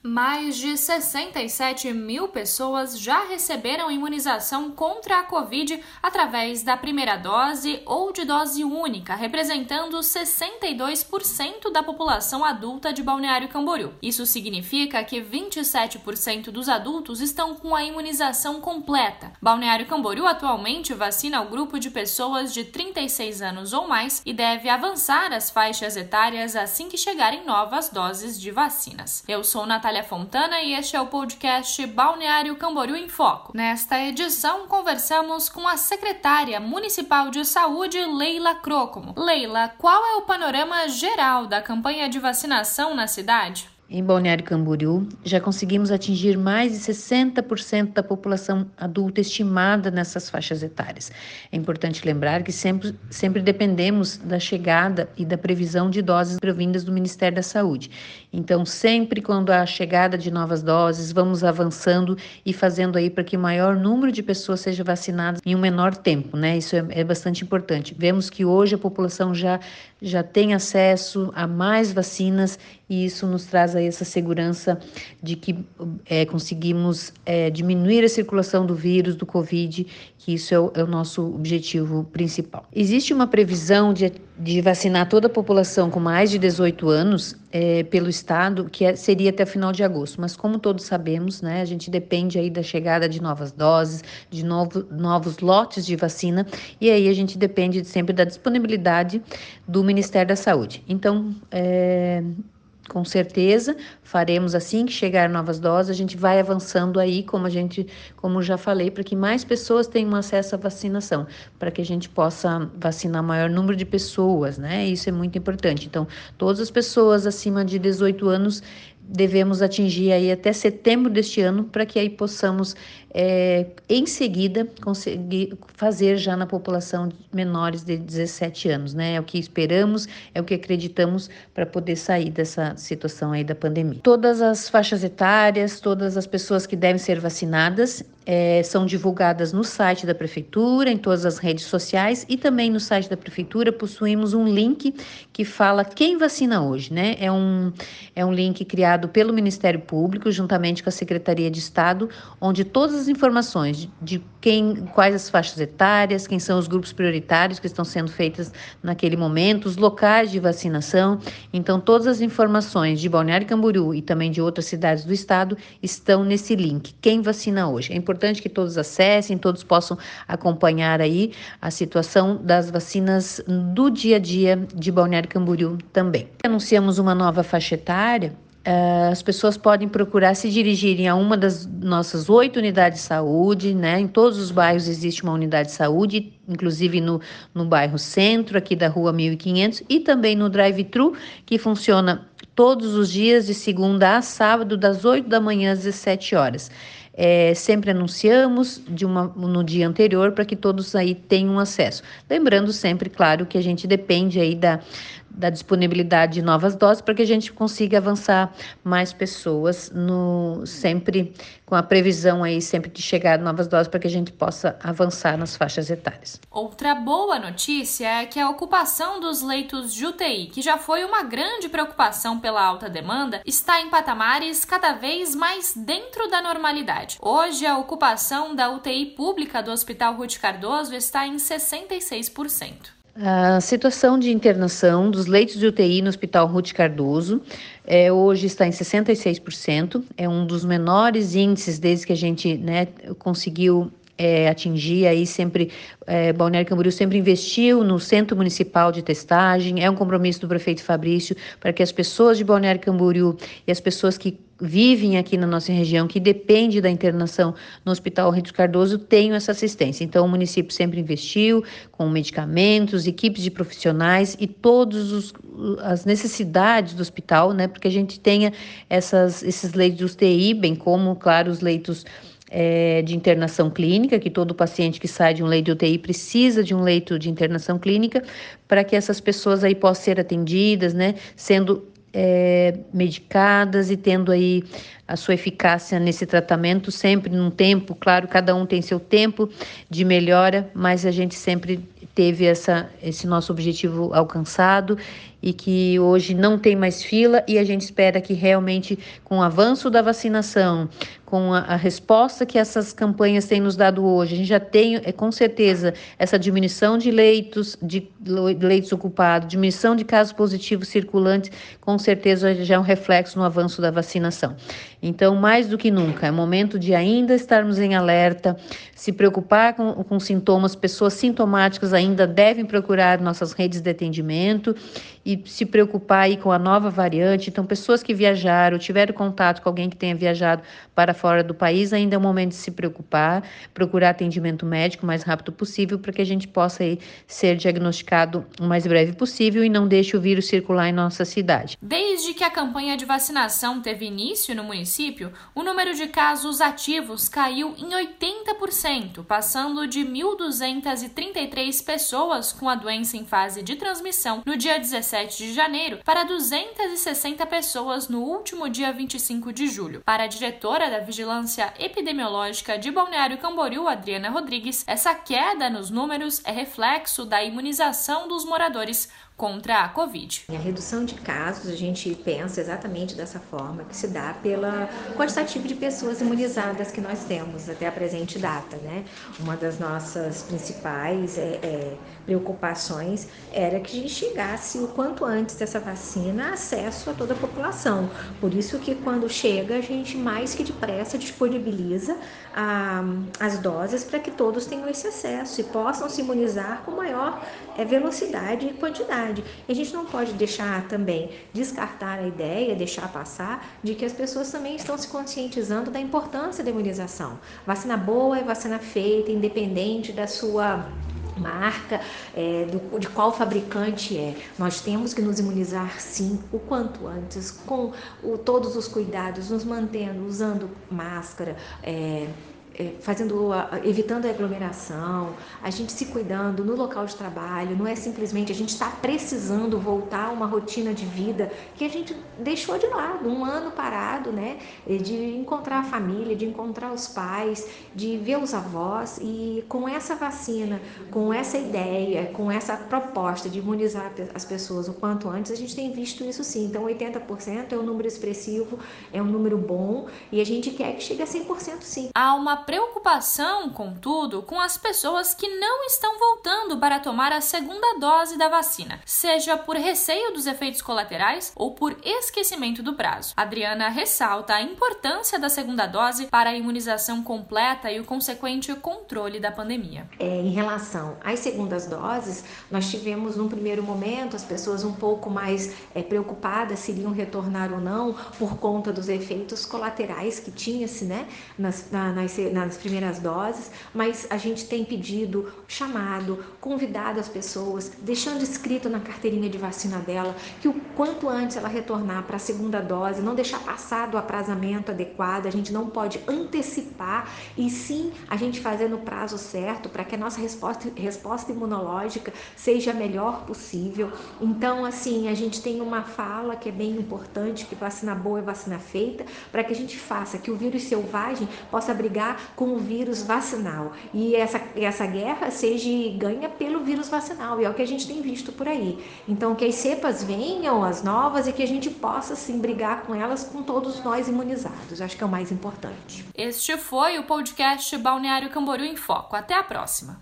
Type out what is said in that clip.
Mais de 67 mil pessoas já receberam imunização contra a Covid através da primeira dose ou de dose única, representando 62% da população adulta de Balneário Camboriú. Isso significa que 27% dos adultos estão com a imunização completa. Balneário Camboriú atualmente vacina o grupo de pessoas de 36 anos ou mais e deve avançar as faixas etárias assim que chegarem novas doses de vacinas. Eu sou Natália Natália Fontana e este é o podcast Balneário Camboriú em Foco. Nesta edição, conversamos com a secretária municipal de saúde, Leila Crocomo. Leila, qual é o panorama geral da campanha de vacinação na cidade? Em Balneário Camboriú, já conseguimos atingir mais de 60% da população adulta estimada nessas faixas etárias. É importante lembrar que sempre, sempre dependemos da chegada e da previsão de doses provindas do Ministério da Saúde. Então, sempre quando há chegada de novas doses, vamos avançando e fazendo aí para que o maior número de pessoas seja vacinado em um menor tempo, né? Isso é, é bastante importante. Vemos que hoje a população já, já tem acesso a mais vacinas e isso nos traz aí essa segurança de que é, conseguimos é, diminuir a circulação do vírus, do Covid, que isso é o, é o nosso objetivo principal. Existe uma previsão de, de vacinar toda a população com mais de 18 anos é, pelo Estado, que é, seria até final de agosto, mas como todos sabemos, né, a gente depende aí da chegada de novas doses, de novo, novos lotes de vacina, e aí a gente depende sempre da disponibilidade do Ministério da Saúde. Então, é, com certeza faremos assim que chegar novas doses, a gente vai avançando aí, como a gente, como já falei, para que mais pessoas tenham acesso à vacinação, para que a gente possa vacinar maior número de pessoas, né? Isso é muito importante. Então, todas as pessoas acima de 18 anos devemos atingir aí até setembro deste ano para que aí possamos é, em seguida conseguir fazer já na população menores de 17 anos, né? É o que esperamos, é o que acreditamos para poder sair dessa situação aí da pandemia. Todas as faixas etárias, todas as pessoas que devem ser vacinadas é, são divulgadas no site da prefeitura, em todas as redes sociais e também no site da prefeitura possuímos um link que fala quem vacina hoje, né? É um, é um link criado pelo Ministério Público juntamente com a Secretaria de Estado, onde todas as informações de quem, quais as faixas etárias, quem são os grupos prioritários que estão sendo feitas naquele momento, os locais de vacinação. Então, todas as informações de Balneário Camboriú e também de outras cidades do estado estão nesse link. Quem vacina hoje? É importante que todos acessem, todos possam acompanhar aí a situação das vacinas do dia a dia de Balneário Camboriú também. Anunciamos uma nova faixa etária Uh, as pessoas podem procurar se dirigirem a uma das nossas oito unidades de saúde, né? Em todos os bairros existe uma unidade de saúde, inclusive no, no bairro Centro, aqui da rua 1500, e também no drive-thru, que funciona todos os dias, de segunda a sábado, das 8 da manhã às 17 horas. É, sempre anunciamos uma, no dia anterior para que todos aí tenham acesso. Lembrando sempre, claro, que a gente depende aí da, da disponibilidade de novas doses para que a gente consiga avançar mais pessoas no sempre com a previsão aí sempre de chegar novas doses para que a gente possa avançar nas faixas etárias. Outra boa notícia é que a ocupação dos leitos de UTI, que já foi uma grande preocupação pela alta demanda, está em patamares cada vez mais dentro da normalidade. Hoje a ocupação da UTI pública do Hospital Ruth Cardoso está em 66%. A situação de internação dos leitos de UTI no Hospital Ruth Cardoso é, hoje está em 66%, é um dos menores índices desde que a gente né, conseguiu é, atingir aí sempre é, Balneário Camboriú sempre investiu no Centro Municipal de Testagem, é um compromisso do prefeito Fabrício para que as pessoas de Balneário Camboriú e as pessoas que vivem aqui na nossa região, que depende da internação no Hospital Rito Cardoso, tenham essa assistência. Então, o município sempre investiu com medicamentos, equipes de profissionais e todas as necessidades do hospital, né, porque a gente tenha essas, esses leitos de UTI, bem como, claro, os leitos é, de internação clínica, que todo paciente que sai de um leito de UTI precisa de um leito de internação clínica, para que essas pessoas aí possam ser atendidas, né, sendo é, medicadas e tendo aí a sua eficácia nesse tratamento, sempre num tempo, claro, cada um tem seu tempo de melhora, mas a gente sempre teve essa, esse nosso objetivo alcançado e que hoje não tem mais fila e a gente espera que realmente com o avanço da vacinação, com a, a, resposta que essas campanhas têm nos dado hoje, a gente já tem, é, com certeza, essa diminuição de leitos, de leitos ocupados, diminuição de casos positivos circulantes, com certeza já é um reflexo no avanço da vacinação. Então, mais do que nunca, é momento de ainda estarmos em alerta, se preocupar com, com sintomas, pessoas sintomáticas ainda devem procurar nossas redes de atendimento e se preocupar aí com a nova variante. Então, pessoas que viajaram, tiveram contato com alguém que tenha viajado para fora do país, ainda é o momento de se preocupar, procurar atendimento médico o mais rápido possível para que a gente possa aí ser diagnosticado o mais breve possível e não deixe o vírus circular em nossa cidade. Desde que a campanha de vacinação teve início no município, o número de casos ativos caiu em 80%, passando de 1.233 pessoas com a doença em fase de transmissão no dia 17 de janeiro para 260 pessoas no último dia 25 de julho. Para a diretora da Vigilância Epidemiológica de Balneário Camboriú, Adriana Rodrigues, essa queda nos números é reflexo da imunização dos moradores contra a Covid. A redução de casos, a gente pensa exatamente dessa forma, que se dá pela quantitativo de pessoas imunizadas que nós temos até a presente data, né? Uma das nossas principais é, é, preocupações era que a gente chegasse o quanto antes dessa vacina acesso a toda a população. Por isso que quando chega, a gente mais que depressa disponibiliza a, as doses para que todos tenham esse acesso e possam se imunizar com maior é, velocidade e quantidade verdade. E a gente não pode deixar também descartar a ideia, deixar passar, de que as pessoas também estão se conscientizando da importância da imunização. Vacina boa é vacina feita, independente da sua marca, é, do, de qual fabricante é. Nós temos que nos imunizar sim o quanto antes, com o, todos os cuidados, nos mantendo, usando máscara. É, é, fazendo, evitando a aglomeração, a gente se cuidando no local de trabalho, não é simplesmente a gente está precisando voltar a uma rotina de vida que a gente deixou de lado, um ano parado, né? De encontrar a família, de encontrar os pais, de ver os avós e com essa vacina, com essa ideia, com essa proposta de imunizar as pessoas o quanto antes, a gente tem visto isso sim. Então, 80% é um número expressivo, é um número bom e a gente quer que chegue a 100% sim. Há uma preocupação, contudo, com as pessoas que não estão voltando para tomar a segunda dose da vacina, seja por receio dos efeitos colaterais ou por esquecimento do prazo. Adriana ressalta a importância da segunda dose para a imunização completa e o consequente controle da pandemia. É, em relação às segundas doses, nós tivemos num primeiro momento as pessoas um pouco mais é, preocupadas se iriam retornar ou não por conta dos efeitos colaterais que tinha-se né, nas, na, nas, nas primeiras doses, mas a gente tem pedido, chamado, convidado as pessoas, deixando escrito na carteirinha de vacina dela que o quanto antes ela retornar para a segunda dose, não deixar passar do aprazamento adequado, a gente não pode antecipar e sim a gente fazer no prazo certo para que a nossa resposta, resposta imunológica seja a melhor possível. Então, assim, a gente tem uma fala que é bem importante, que vacina boa é vacina feita, para que a gente faça que o vírus selvagem possa brigar com o vírus vacinal e essa, essa guerra seja ganha pelo vírus vacinal e é o que a gente tem visto por aí. Então que as cepas venham, as novas e que a gente possa sim brigar com elas com todos nós imunizados. Acho que é o mais importante. Este foi o podcast Balneário Camboriú em Foco. Até a próxima.